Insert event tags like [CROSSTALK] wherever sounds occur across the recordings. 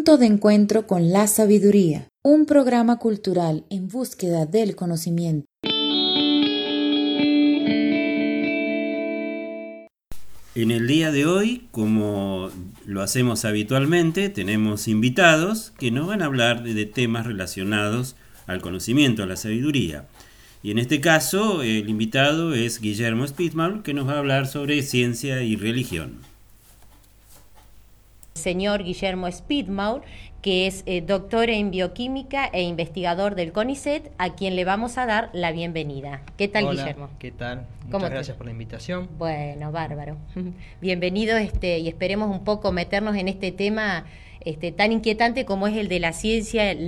Punto de encuentro con la sabiduría, un programa cultural en búsqueda del conocimiento. En el día de hoy, como lo hacemos habitualmente, tenemos invitados que nos van a hablar de, temas relacionados al conocimiento, a la sabiduría. Y en este caso, el invitado es Guillermo Spitzmal, que nos va a hablar sobre ciencia y religión señor Guillermo Speedmaul, que es eh, doctor en bioquímica e investigador del CONICET, a quien le vamos a dar la bienvenida. ¿Qué tal, Guillermo? ¿Qué tal? Muchas gracias por la invitación. Bueno, bárbaro. [LAUGHS] Bienvenido este, y esperemos un poco meternos en este tema este, tan inquietante como es el de la ciencia y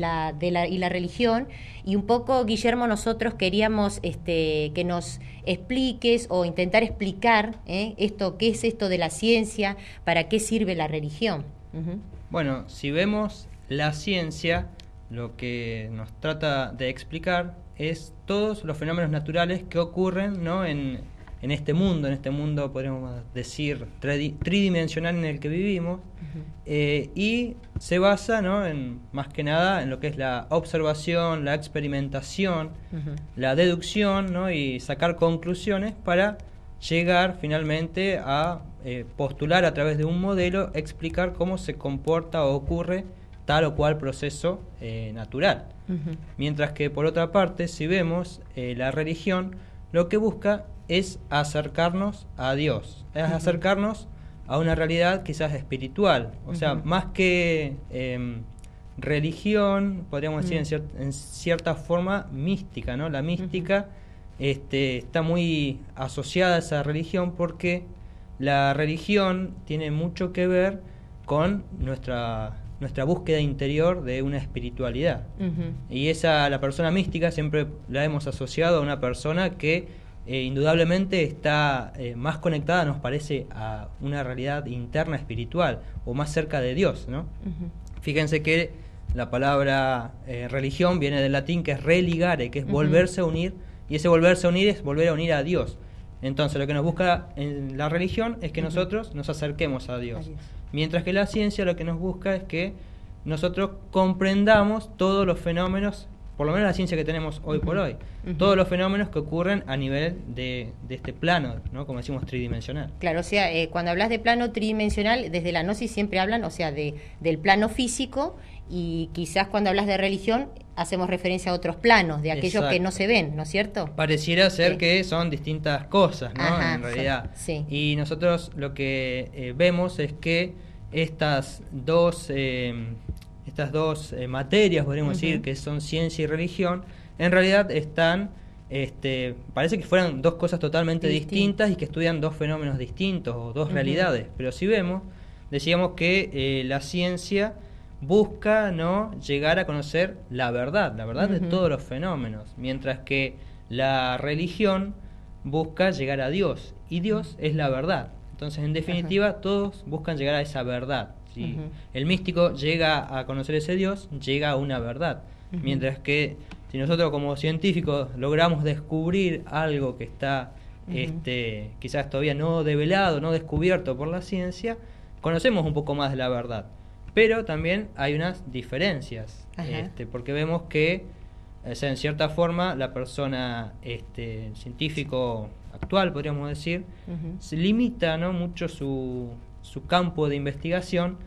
la religión. Y un poco, Guillermo, nosotros queríamos este, que nos expliques o intentar explicar ¿eh? esto, qué es esto de la ciencia, para qué sirve la religión. Bueno, si vemos la ciencia, lo que nos trata de explicar es todos los fenómenos naturales que ocurren ¿no? en, en este mundo, en este mundo podríamos decir tridimensional en el que vivimos, eh, y se basa ¿no? en, más que nada en lo que es la observación, la experimentación, la deducción ¿no? y sacar conclusiones para llegar finalmente a eh, postular a través de un modelo, explicar cómo se comporta o ocurre tal o cual proceso eh, natural. Mientras que por otra parte, si vemos la religión, lo que busca es acercarnos a Dios, es acercarnos a una realidad quizás espiritual, o sea, más que em, religión, podríamos decir en, cierta forma mística, ¿no? La mística este, está muy asociada a esa religión porque la religión tiene mucho que ver con nuestra nuestra búsqueda interior de una espiritualidad. Y esa, la persona mística siempre la hemos asociado a una persona que eh, indudablemente está eh, más conectada, nos parece, a una realidad interna espiritual o más cerca de Dios. ¿no? Fíjense que la palabra eh, religión viene del latín que es religare, que es volverse a unir, y ese volverse a unir es volver a unir a Dios. Entonces lo que nos busca en la religión es que nosotros nos acerquemos a Dios. Mientras que la ciencia lo que nos busca es que nosotros comprendamos todos los fenómenos por lo menos la ciencia que tenemos hoy por hoy, todos los fenómenos que ocurren a nivel de, este plano, ¿no? como decimos, tridimensional. Claro, o sea, eh, cuando hablas de plano tridimensional, desde la gnosis siempre hablan, o sea, de, del plano físico y quizás cuando hablas de religión hacemos referencia a otros planos, de aquellos que no se ven, ¿no es cierto? Pareciera ser que son distintas cosas, ¿no? en realidad. Sí. Y nosotros lo que eh, vemos es que estas dos... Eh, estas dos eh, materias, podríamos decir, que son ciencia y religión, en realidad están, este, parece que fueran dos cosas totalmente distintas y que estudian dos fenómenos distintos o dos realidades. Pero si vemos, decíamos que eh, la ciencia busca no llegar a conocer la verdad, la verdad de todos los fenómenos, mientras que la religión busca llegar a Dios y Dios es la verdad. Entonces, en definitiva, todos buscan llegar a esa verdad. Si el místico llega a conocer ese Dios, llega a una verdad. Mientras que si nosotros como científicos logramos descubrir algo que está este, quizás todavía no develado, no descubierto por la ciencia, conocemos un poco más de la verdad. Pero también hay unas diferencias, este, porque vemos que en cierta forma la persona este, científico actual, podríamos decir, se limita ¿no? mucho su, su campo de investigación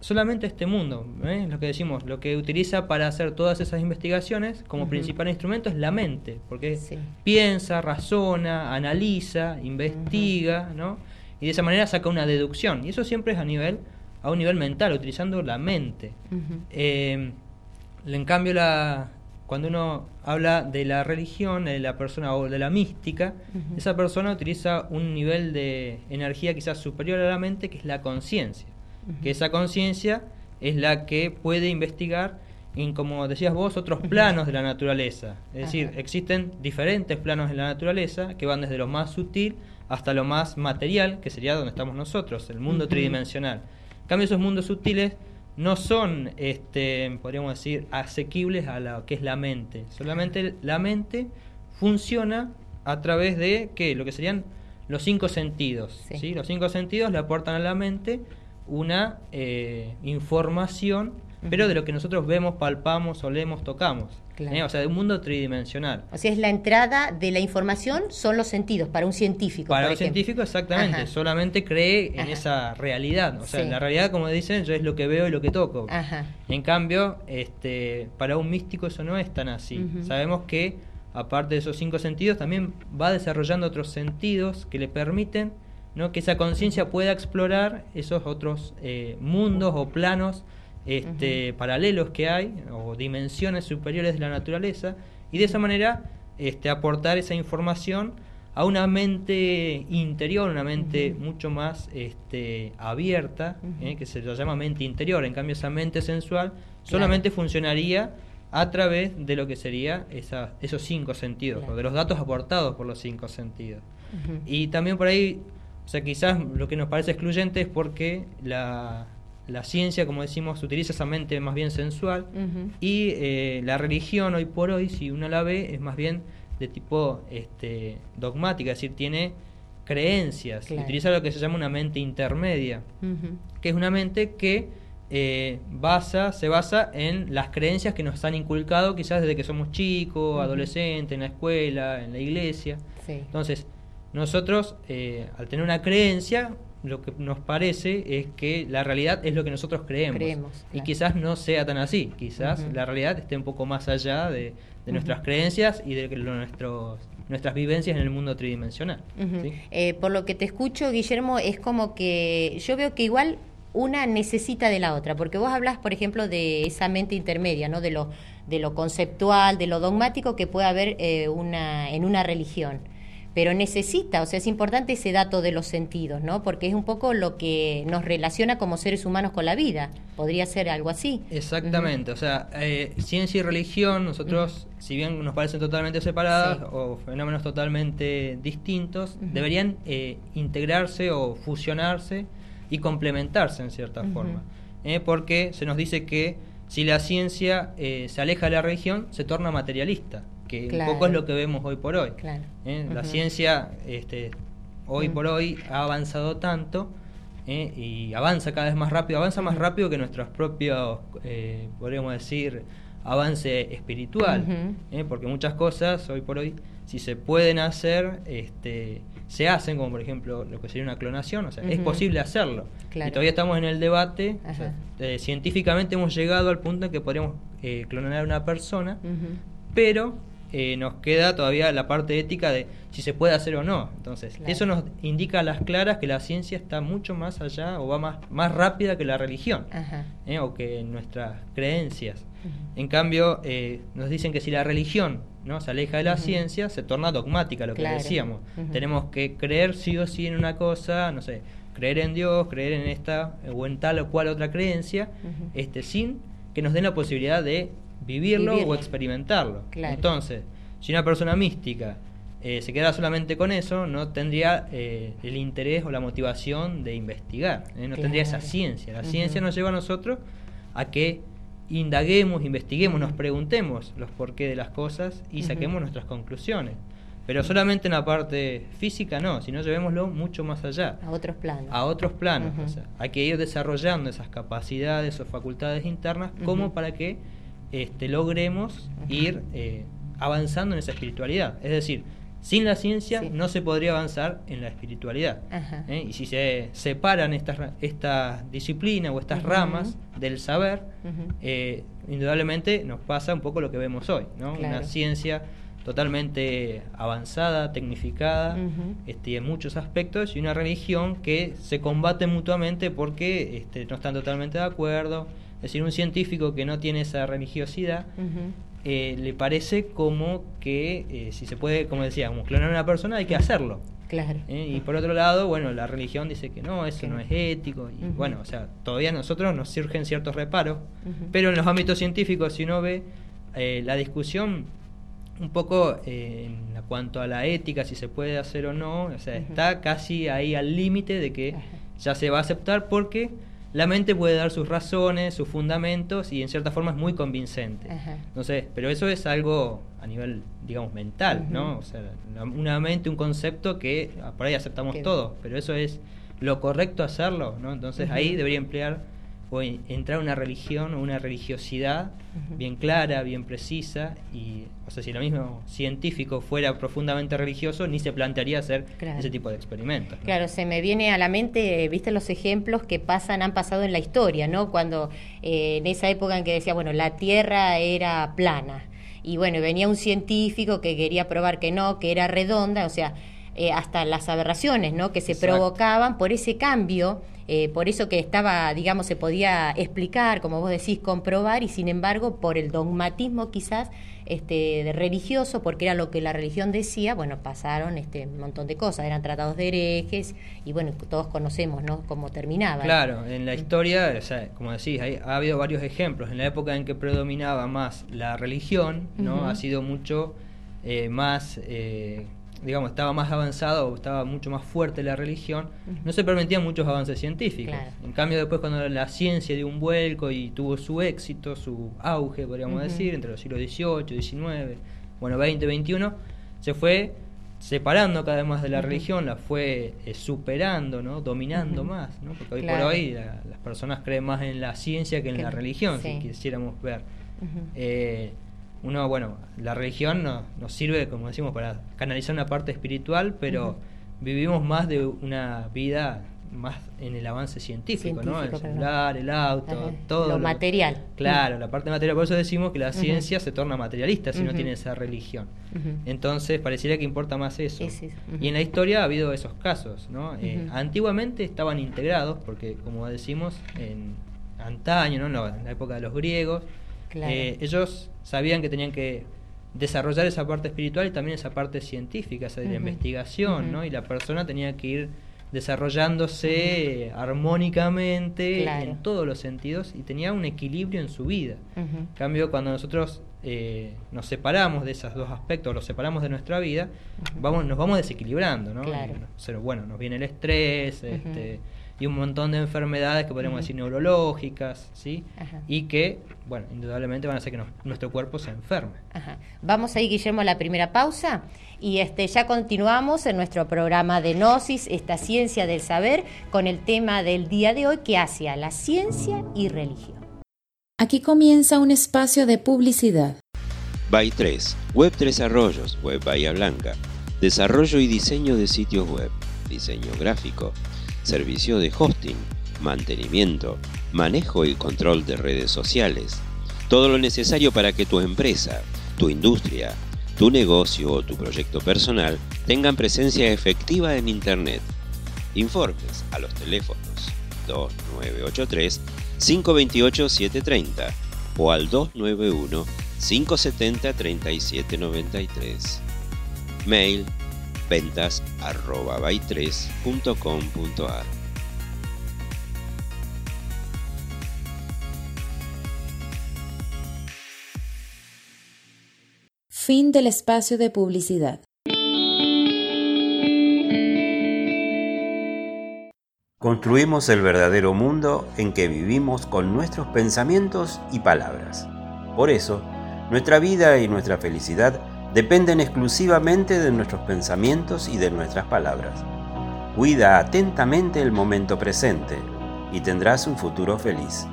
solamente este mundo, ¿eh? lo que decimos, lo que utiliza para hacer todas esas investigaciones como principal instrumento es la mente, porque piensa, razona, analiza, investiga, ¿no? Y de esa manera saca una deducción, y eso siempre es a nivel a un nivel mental, utilizando la mente. Eh, en cambio, la, cuando uno habla de la religión, de la persona o de la mística, esa persona utiliza un nivel de energía quizás superior a la mente, que es la conciencia. Que esa conciencia es la que puede investigar en, como decías vos, otros planos de la naturaleza. Es decir, existen diferentes planos de la naturaleza que van desde lo más sutil hasta lo más material, que sería donde estamos nosotros, el mundo tridimensional. En cambio, esos mundos sutiles no son, este, podríamos decir, asequibles a lo que es la mente. Solamente la mente funciona a través de, ¿qué? Lo que serían los cinco sentidos. Sí. Los cinco sentidos le aportan a la mente una eh, información, pero de lo que nosotros vemos, palpamos, olemos, tocamos. ¿Eh? O sea, de un mundo tridimensional. O sea, es la entrada de la información, son los sentidos, para un científico. Para un científico, exactamente. Solamente cree en esa realidad. O sea, la realidad, como dicen, yo es lo que veo y lo que toco. En cambio, este, para un místico eso no es tan así. Sabemos que, aparte de esos cinco sentidos, también va desarrollando otros sentidos que le permiten ¿no? que esa conciencia pueda explorar esos otros eh, mundos o planos este, paralelos que hay o dimensiones superiores de la naturaleza y de esa manera este, aportar esa información a una mente interior, una mente mucho más este, abierta, ¿eh? que se llama mente interior. En cambio, esa mente sensual solamente funcionaría a través de lo que sería esa, esos cinco sentidos, o de los datos aportados por los cinco sentidos. Y también por ahí, o sea, quizás lo que nos parece excluyente es porque la, la ciencia, como decimos, utiliza esa mente más bien sensual y eh, la religión hoy por hoy, si uno la ve, es más bien de tipo este, dogmática, es decir, tiene creencias, utiliza lo que se llama una mente intermedia, que es una mente que eh, basa, se basa en las creencias que nos han inculcado quizás desde que somos chicos, adolescentes, en la escuela, en la iglesia. Entonces, nosotros, eh, al tener una creencia, lo que nos parece es que la realidad es lo que nosotros creemos. Y quizás no sea tan así, quizás la realidad esté un poco más allá de, nuestras creencias y de nuestros, nuestras vivencias en el mundo tridimensional. Eh, por lo que te escucho, Guillermo, es como que yo veo que igual una necesita de la otra, porque vos hablas, por ejemplo, de esa mente intermedia, ¿no? de, lo, de lo conceptual, de lo dogmático que puede haber eh, una, en una religión pero necesita, o sea, es importante ese dato de los sentidos, ¿no? Porque es un poco lo que nos relaciona como seres humanos con la vida. Podría ser algo así. Exactamente, o sea, eh, ciencia y religión, nosotros, si bien nos parecen totalmente separadas o fenómenos totalmente distintos, deberían eh, integrarse o fusionarse y complementarse en cierta forma. ¿eh? porque se nos dice que si la ciencia se aleja de la religión, se torna materialista que un poco es lo que vemos hoy por hoy. ¿eh? La ciencia este, hoy por hoy ha avanzado tanto ¿eh? y avanza cada vez más rápido, avanza más rápido que nuestros propios, eh, podríamos decir, avance espiritual, porque muchas cosas hoy por hoy, si se pueden hacer, este, se hacen, como por ejemplo lo que sería una clonación, o sea, es posible hacerlo. Y todavía estamos en el debate, científicamente hemos llegado al punto en que podríamos clonar a una persona, pero eh, nos queda todavía la parte ética de si se puede hacer o no. Entonces, eso nos indica a las claras que la ciencia está mucho más allá o va más, más rápida que la religión eh, o que nuestras creencias. En cambio, eh, nos dicen que si la religión no se aleja de la ciencia, se torna dogmática, lo que decíamos. Tenemos que creer sí o sí en una cosa, no sé, creer en Dios, creer en esta o en tal o cual otra creencia, este, sin que nos den la posibilidad de vivirlo, o experimentarlo. Entonces, si una persona mística eh, se queda solamente con eso, no tendría eh, el interés o la motivación de investigar, ¿eh? no tendría esa ciencia. La ciencia nos lleva a nosotros a que indaguemos, investiguemos, nos preguntemos los porqué de las cosas y saquemos nuestras conclusiones. Pero solamente en la parte física no, sino llevémoslo mucho más allá. A otros planos. A otros planos. hay que ir desarrollando esas capacidades o facultades internas como para que este, logremos ir eh, avanzando en esa espiritualidad. Es decir, sin la ciencia no se podría avanzar en la espiritualidad. ¿eh? Y si se separan estas esta disciplinas o estas ramas del saber, eh, indudablemente nos pasa un poco lo que vemos hoy, ¿no? Una ciencia totalmente avanzada, tecnificada, este, en muchos aspectos, y una religión que se combate mutuamente porque este, no están totalmente de acuerdo, es decir, un científico que no tiene esa religiosidad, eh, le parece como que eh, si se puede, como decíamos, clonar a una persona hay que hacerlo. Claro. Eh, y por otro lado, bueno, la religión dice que no, eso no es ético. Y bueno, o sea, todavía a nosotros nos surgen ciertos reparos, pero en los ámbitos científicos, si uno ve la discusión un poco en cuanto a la ética, si se puede hacer o no, o sea, está casi ahí al límite de que ya se va a aceptar porque la mente puede dar sus razones, sus fundamentos y en cierta forma es muy convincente. sé, pero eso es algo a nivel, digamos, mental, ¿no? O sea, una mente, un concepto que ah, por ahí aceptamos todo, pero eso es lo correcto hacerlo, ¿no? Entonces ahí debería emplear o entrar una religión o una religiosidad bien clara, bien precisa, y o sea, si lo mismo científico fuera profundamente religioso, ni se plantearía hacer ese tipo de experimentos. Claro, se me viene a la mente, viste los ejemplos que pasan, han pasado en la historia, ¿no? Cuando eh, en esa época en que decía, bueno, la Tierra era plana, y bueno, venía un científico que quería probar que no, que era redonda, o sea, eh, hasta las aberraciones, ¿no? Que se provocaban por ese cambio eh, por eso que estaba, digamos, se podía explicar, como vos decís, comprobar, y sin embargo, por el dogmatismo quizás este, de religioso, porque era lo que la religión decía, bueno, pasaron este un montón de cosas, eran tratados de herejes, y bueno, todos conocemos, ¿no?, cómo terminaba. Claro, en la historia, o sea, como decís, ha habido varios ejemplos. En la época en que predominaba más la religión, ¿no?, ha sido mucho eh, más... Eh, digamos, estaba más avanzado o estaba mucho más fuerte la religión, no se permitían muchos avances científicos. En cambio, después cuando la ciencia dio un vuelco y tuvo su éxito, su auge, podríamos decir, entre los siglos XVIII, XIX, bueno, XX, XXI, se fue separando cada vez más de la religión, la fue eh, superando, ¿no? dominando más, ¿no? porque hoy por hoy las personas creen más en la ciencia que en la religión, si quisiéramos ver uno, bueno, la religión nos sirve, como decimos, para canalizar una parte espiritual, pero vivimos más de una vida más en el avance científico, ¿no? El celular, el auto, todo. Lo, material. Claro, la parte material. Por eso decimos que la ciencia se torna materialista si no tiene esa religión. Entonces, parecería que importa más eso. Y en la historia ha habido esos casos, ¿no? Eh, antiguamente estaban integrados, porque como decimos, en antaño, ¿no? En la época de los griegos, eh, ellos sabían que tenían que desarrollar esa parte espiritual y también esa parte científica, esa de la investigación, ¿no? Y la persona tenía que ir desarrollándose armónicamente en todos los sentidos y tenía un equilibrio en su vida. En cambio, cuando nosotros eh, nos separamos de esos dos aspectos, los separamos de nuestra vida, vamos, nos vamos desequilibrando, ¿no? Pero bueno, nos viene el estrés, este, y un montón de enfermedades que podríamos decir neurológicas, ¿sí? Y que, bueno, indudablemente van a hacer que nuestro cuerpo se enferme. Vamos ahí, Guillermo, a la primera pausa y este, ya continuamos en nuestro programa de Gnosis, esta ciencia del saber, con el tema del día de hoy que hace a la ciencia y religión. Aquí comienza un espacio de publicidad. By 3, Web 3 Arroyos, Web Bahía Blanca. Desarrollo y diseño de sitios web, diseño gráfico servicio de hosting, mantenimiento, manejo y control de redes sociales. Todo lo necesario para que tu empresa, tu industria, tu negocio o tu proyecto personal tengan presencia efectiva en Internet. Informes a los teléfonos 2983 528 730 o al 291 570 3793. Mail ventas arroba Fin del espacio de publicidad. Construimos el verdadero mundo en que vivimos con nuestros pensamientos y palabras. Por eso, nuestra vida y nuestra felicidad dependen exclusivamente de nuestros pensamientos y de nuestras palabras. Cuida atentamente el momento presente y tendrás un futuro feliz.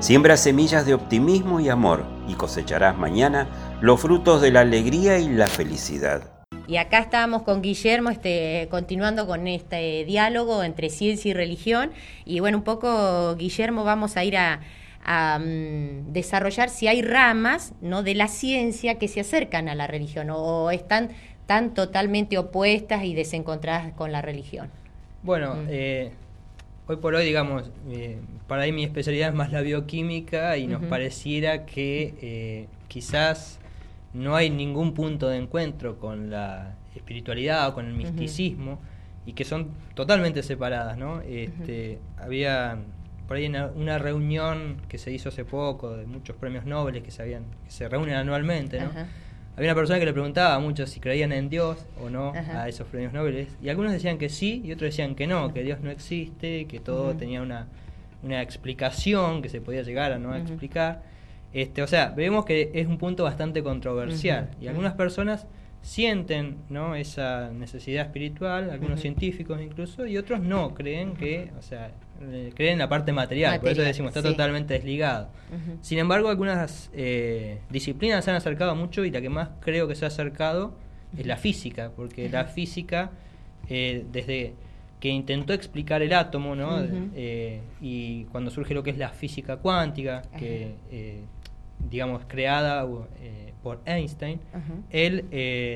Siembra semillas de optimismo y amor y cosecharás mañana los frutos de la alegría y la felicidad. Y acá estábamos con Guillermo, este, continuando con este diálogo entre ciencia y religión. Y bueno, un poco, Guillermo, vamos a ir a, a mm, desarrollar si hay ramas ¿no? de la ciencia que se acercan a la religión o, están tan totalmente opuestas y desencontradas con la religión. Bueno, mm. eh, hoy por hoy, digamos, eh, para mí mi especialidad es más la bioquímica y nos pareciera que eh, quizás no hay ningún punto de encuentro con la espiritualidad o con el misticismo y que son totalmente separadas, ¿no? Este, Había por ahí en una reunión que se hizo hace poco de muchos premios Nobel que se, habían, que se reúnen anualmente, ¿no? Había una persona que le preguntaba a muchos si creían en Dios o no a esos premios Nobel y algunos decían que sí y otros decían que no, que Dios no existe, que todo tenía una, una explicación que se podía llegar a no explicar. Este, o sea, vemos que es un punto bastante controversial y algunas personas sienten ¿no? esa necesidad espiritual, algunos científicos incluso, y otros no, creen que, o sea, eh, creen en la parte material, por eso decimos, está totalmente desligado. Sin embargo, algunas eh, disciplinas se han acercado mucho y la que más creo que se ha acercado es la física, porque la física, eh, desde que intentó explicar el átomo, ¿no? y cuando surge lo que es la física cuántica, que digamos creada por Einstein, él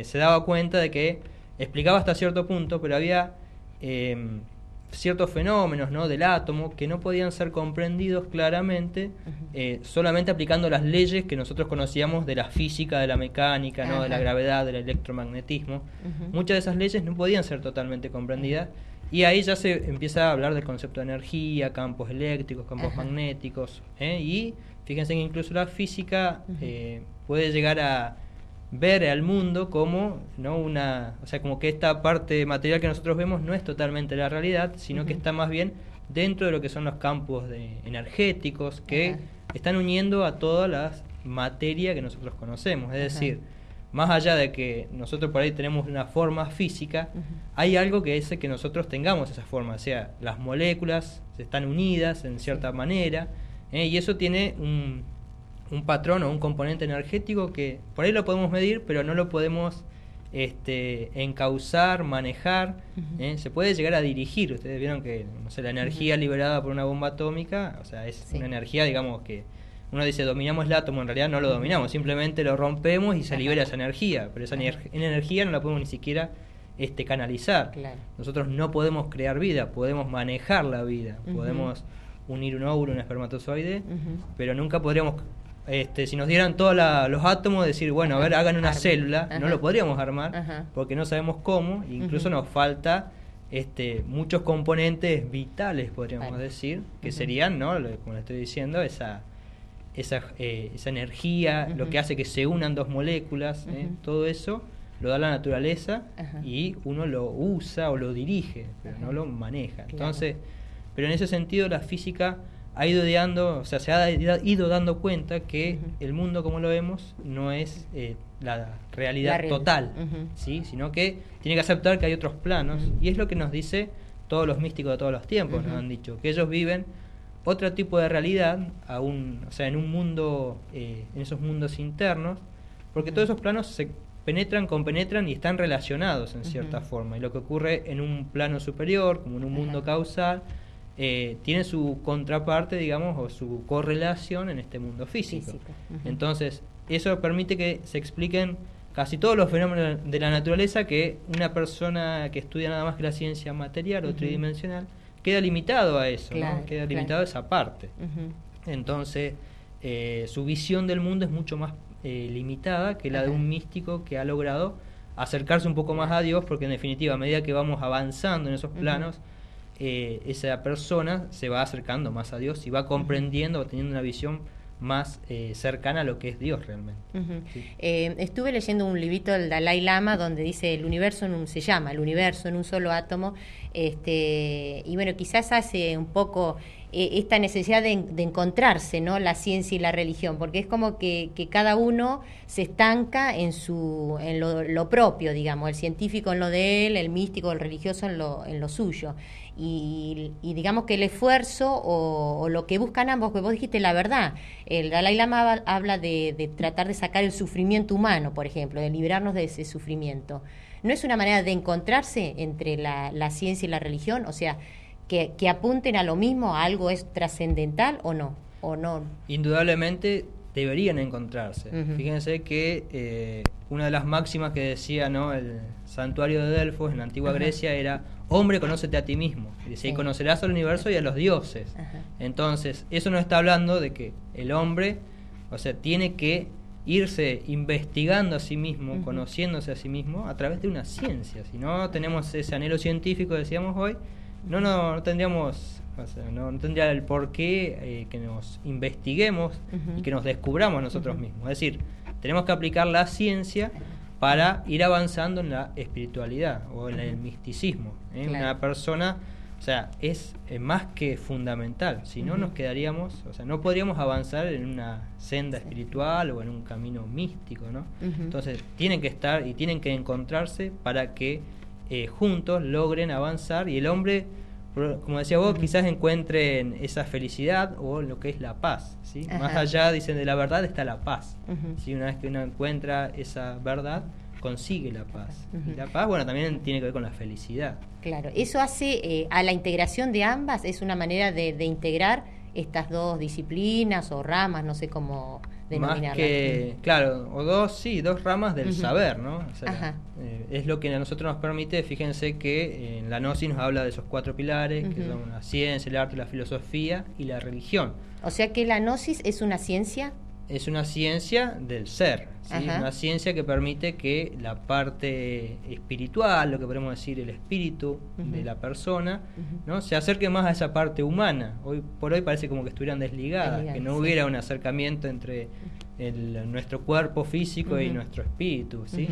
se daba cuenta de que explicaba hasta cierto punto, pero había em, ciertos fenómenos ¿no? del átomo que no podían ser comprendidos claramente eh, solamente aplicando las leyes que nosotros conocíamos de la física, de la mecánica, ¿no? de la gravedad, del electromagnetismo. Muchas de esas leyes no podían ser totalmente comprendidas y ahí ya se empieza a hablar del concepto de energía, campos eléctricos, campos magnéticos. ¿eh? Y fíjense que incluso la física eh, puede llegar a ver al mundo como no una o sea como que esta parte material que nosotros vemos no es totalmente la realidad sino que está más bien dentro de lo que son los campos de, energéticos que están uniendo a todas las materia que nosotros conocemos. Es decir más allá de que nosotros por ahí tenemos una forma física hay algo que hace que nosotros tengamos esa forma o sea las moléculas están unidas en cierta manera ¿eh? y eso tiene un un patrón o un componente energético que por ahí lo podemos medir, pero no lo podemos este, encauzar, manejar. ¿eh? Se puede llegar a dirigir. Ustedes vieron que no sé, la energía liberada por una bomba atómica, o sea, es una energía, digamos, que uno dice dominamos el átomo, en realidad no lo dominamos, simplemente lo rompemos y se libera esa energía, pero esa energía no la podemos ni siquiera este, canalizar. Nosotros no podemos crear vida, podemos manejar la vida, podemos unir un óvulo, un espermatozoide, pero nunca podríamos este, si nos dieran todos los átomos, decir, bueno, a ver, hagan una célula, no lo podríamos armar porque no sabemos cómo, incluso nos falta este, muchos componentes vitales, podríamos decir, que serían, ¿no? como le estoy diciendo, esa, esa, eh, esa energía, lo que hace que se unan dos moléculas, ¿eh? todo eso lo da la naturaleza y uno lo usa o lo dirige, pero no lo maneja. Entonces, pero en ese sentido la física ha ido dando, o sea, se ha ido dando cuenta que el mundo como lo vemos no es eh, la realidad total, ¿sí? sino que tiene que aceptar que hay otros planos y es lo que nos dice todos los místicos de todos los tiempos, nos han dicho, que ellos viven otro tipo de realidad, aún, o sea, en un mundo, eh, en esos mundos internos, porque todos esos planos se penetran, compenetran y están relacionados en cierta forma. Y lo que ocurre en un plano superior, como en un mundo causal, eh, tiene su contraparte, digamos, o su correlación en este mundo físico. Entonces, eso permite que se expliquen casi todos los fenómenos de la naturaleza que una persona que estudia nada más que la ciencia material o tridimensional queda limitado a eso, queda limitado a esa parte. Entonces, eh, su visión del mundo es mucho más eh, limitada que la de un místico que ha logrado acercarse un poco más a Dios, porque en definitiva, a medida que vamos avanzando en esos planos, eh, esa persona se va acercando más a Dios y va comprendiendo, va teniendo una visión más eh, cercana a lo que es Dios realmente. Eh, estuve leyendo un librito del Dalai Lama donde dice el universo en un, se llama el universo en un solo átomo, este, y bueno, quizás hace un poco esta necesidad de, encontrarse, ¿no? La ciencia y la religión, porque es como que, cada uno se estanca en su, en lo, propio, digamos, el científico en lo de él, el místico, el religioso en lo, en lo suyo y, digamos que el esfuerzo o, lo que buscan ambos, que vos dijiste la verdad, el Dalai Lama habla de, tratar de sacar el sufrimiento humano, por ejemplo, de librarnos de ese sufrimiento. ¿No es una manera de encontrarse entre la, ciencia y la religión? O sea, que, apunten a lo mismo, a algo es trascendental o no, o no. Indudablemente deberían encontrarse. Fíjense que eh, una de las máximas que decía ¿no? el santuario de Delfos en la antigua Grecia era hombre, conócete a ti mismo. Y dice, y conocerás al universo y a los dioses. Entonces, eso nos está hablando de que el hombre, o sea, tiene que irse investigando a sí mismo, conociéndose a sí mismo a través de una ciencia. Si no tenemos ese anhelo científico, decíamos hoy, no, no, tendríamos, no, tendría el por qué eh, que nos investiguemos y que nos descubramos nosotros mismos. Es decir, tenemos que aplicar la ciencia para ir avanzando en la espiritualidad o en el misticismo. ¿eh? Una persona, o sea, es más que fundamental, si no nos quedaríamos, o sea, no podríamos avanzar en una senda espiritual o en un camino místico, ¿no? Entonces, tienen que estar y tienen que encontrarse para que eh, juntos logren avanzar y el hombre, como decía vos, quizás encuentren esa felicidad o lo que es la paz, ¿sí? Más allá, dicen, de la verdad está la paz, si Una vez que uno encuentra esa verdad, consigue la paz. Y la paz, bueno, también tiene que ver con la felicidad. Claro, eso hace eh, a la integración de ambas, es una manera de, integrar estas dos disciplinas o ramas, no sé cómo. Más que, claro, o dos, sí, dos ramas del saber, ¿no? Eh, es lo que a nosotros nos permite, fíjense que en la Gnosis nos habla de esos cuatro pilares, que son la ciencia, el arte, la filosofía y la religión. O sea que la Gnosis es una ciencia es una ciencia del ser, una ciencia que permite que la parte espiritual, lo que podemos decir el espíritu de la persona, ¿no? se acerque más a esa parte humana. Hoy por hoy parece como que estuvieran desligadas, que no hubiera un acercamiento entre nuestro cuerpo físico y nuestro espíritu. ¿sí?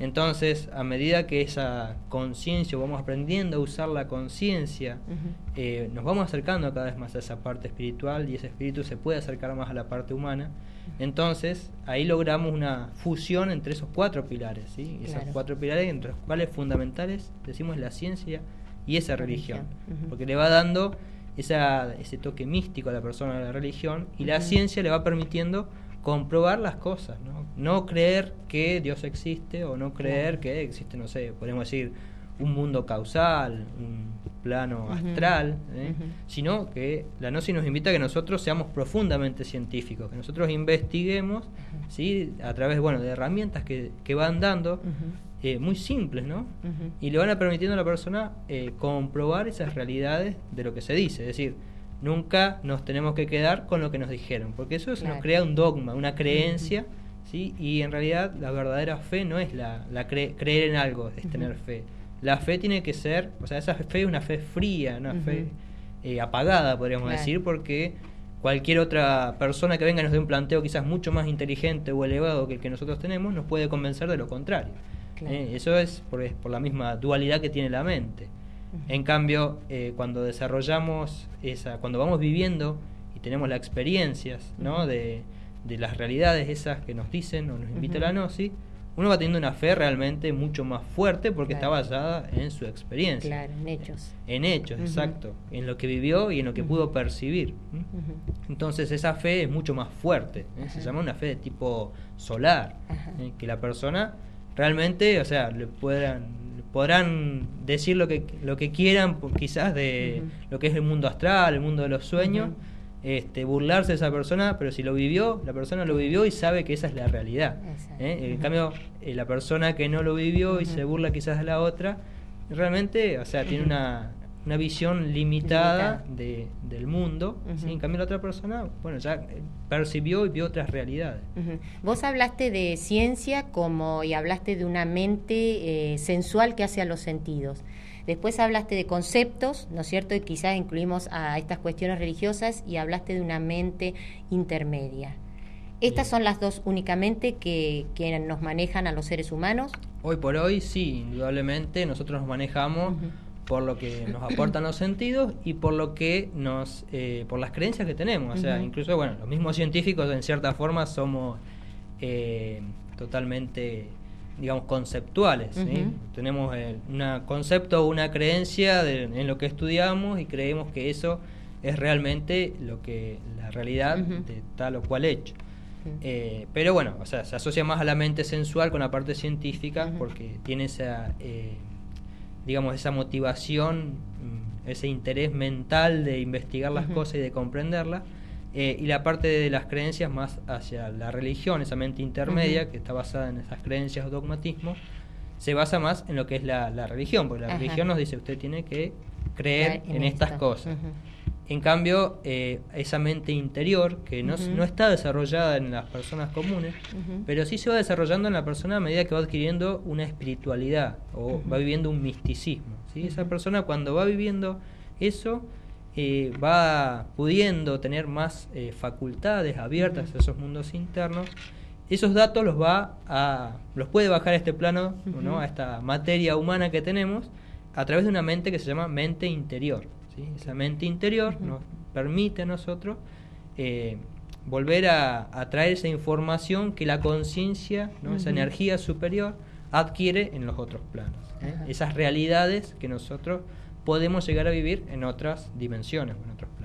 Entonces, a medida que esa conciencia, vamos aprendiendo a usar la conciencia, eh, nos vamos acercando cada vez más a esa parte espiritual y ese espíritu se puede acercar más a la parte humana. Entonces, ahí logramos una fusión entre esos cuatro pilares, ¿sí? Esos cuatro pilares entre los cuales fundamentales decimos la ciencia y esa religión, porque le va dando esa, ese toque místico a la persona de la religión y la ciencia le va permitiendo comprobar las cosas, ¿no? No creer que Dios existe o no creer que existe, no sé, podemos decir, un mundo causal, un plano astral, ¿eh? sino que la gnosis nos invita a que nosotros seamos profundamente científicos, que nosotros investiguemos ¿sí? a través bueno, de herramientas que, que van dando, eh, muy simples, ¿no? Y le van a permitiendo a la persona eh, comprobar esas realidades de lo que se dice, es decir, nunca nos tenemos que quedar con lo que nos dijeron, porque eso nos crea un dogma, una creencia, ¿sí? Y en realidad la verdadera fe no es la, creer en algo, es tener fe. La fe tiene que ser, o sea, esa fe es una fe fría, una fe eh, apagada, podríamos decir, porque cualquier otra persona que venga y nos dé un planteo quizás mucho más inteligente o elevado que el que nosotros tenemos, nos puede convencer de lo contrario. ¿eh? Eso es por, es por la misma dualidad que tiene la mente. En cambio, eh, cuando desarrollamos esa, cuando vamos viviendo y tenemos las experiencias ¿no? de, las realidades esas que nos dicen o nos invita la gnosis, uno va teniendo una fe realmente mucho más fuerte porque está basada en su experiencia. Claro, en hechos. En hechos, exacto. En lo que vivió y en lo que pudo percibir. Entonces esa fe es mucho más fuerte. ¿eh? Se llama una fe de tipo solar. ¿eh? Que la persona realmente, o sea, le puedan podrán decir lo que, lo que quieran, quizás de lo que es el mundo astral, el mundo de los sueños, este, burlarse de esa persona, pero si lo vivió, la persona lo vivió y sabe que esa es la realidad. ¿eh? En cambio, eh, la persona que no lo vivió y se burla quizás de la otra, realmente, o sea, tiene una, una visión limitada de, del mundo. En cambio, la otra persona, bueno, ya eh, percibió y vio otras realidades. Vos hablaste de ciencia como y hablaste de una mente eh, sensual que hace a los sentidos. Después hablaste de conceptos, ¿no es cierto? Y quizás incluimos a estas cuestiones religiosas y hablaste de una mente intermedia. ¿Estas son las dos únicamente que, que, nos manejan a los seres humanos? Hoy por hoy sí, indudablemente nosotros nos manejamos por lo que nos aportan los sentidos y por lo que nos eh, por las creencias que tenemos. O sea incluso bueno los mismos científicos en cierta forma somos eh, totalmente digamos conceptuales tenemos eh, un concepto o una creencia en lo que estudiamos y creemos que eso es realmente lo que la realidad de tal o cual hecho. Pero bueno o sea se asocia más a la mente sensual con la parte científica porque tiene esa digamos, esa motivación, mm, ese interés mental de investigar las cosas y de comprenderlas, eh, y la parte de las creencias más hacia la religión, esa mente intermedia, que está basada en esas creencias o dogmatismos, se basa más en lo que es la, religión, porque la religión nos dice, usted tiene que creer en, estas cosas. En cambio, eh, esa mente interior, que no, no, está desarrollada en las personas comunes, pero sí se va desarrollando en la persona a medida que va adquiriendo una espiritualidad o va viviendo un misticismo. ¿sí? Esa persona cuando va viviendo eso, eh, va pudiendo tener más eh, facultades abiertas a esos mundos internos, esos datos los va a los puede bajar a este plano, ¿no? a esta materia humana que tenemos a través de una mente que se llama mente interior. Esa mente interior nos permite a nosotros eh, volver a, traer esa información que la conciencia, ¿no? esa energía superior, adquiere en los otros planos. ¿eh? Esas realidades que nosotros podemos llegar a vivir en otras dimensiones en otros planos.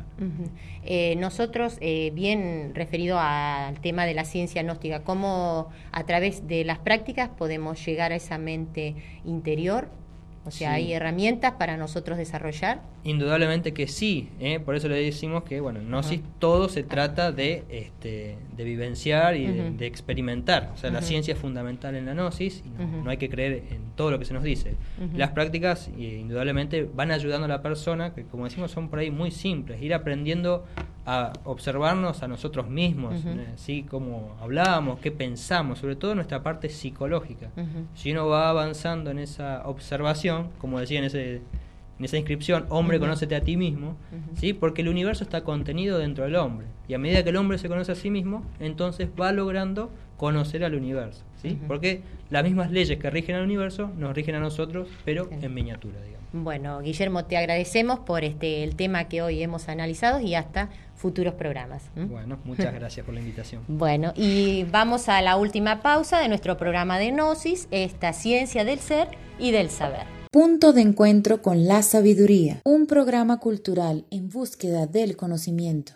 Eh, nosotros, bien referido al tema de la ciencia gnóstica, ¿cómo a través de las prácticas podemos llegar a esa mente interior o sea, ¿hay herramientas para nosotros desarrollar? Indudablemente que sí, ¿eh? por eso le decimos que, bueno, Gnosis todo se trata de, este, de vivenciar y de, experimentar. O sea, la ciencia es fundamental en la Gnosis y no, hay que creer en todo lo que se nos dice. Las prácticas, indudablemente, van ayudando a la persona, que como decimos son por ahí muy simples, ir aprendiendo a observarnos a nosotros mismos, así como hablábamos, qué pensamos, sobre todo nuestra parte psicológica. Si uno va avanzando en esa observación, como decía en, ese, en esa inscripción, hombre, conócete a ti mismo, ¿sí? porque el universo está contenido dentro del hombre. Y a medida que el hombre se conoce a sí mismo, entonces va logrando conocer al universo. ¿sí? Porque las mismas leyes que rigen al universo nos rigen a nosotros, pero en miniatura, digamos. Bueno, Guillermo, te agradecemos por este el tema que hoy hemos analizado y hasta futuros programas. Bueno, muchas gracias por la invitación. [LAUGHS] bueno, y vamos a la última pausa de nuestro programa de Gnosis, esta ciencia del ser y del saber. Punto de encuentro con la sabiduría, un programa cultural en búsqueda del conocimiento.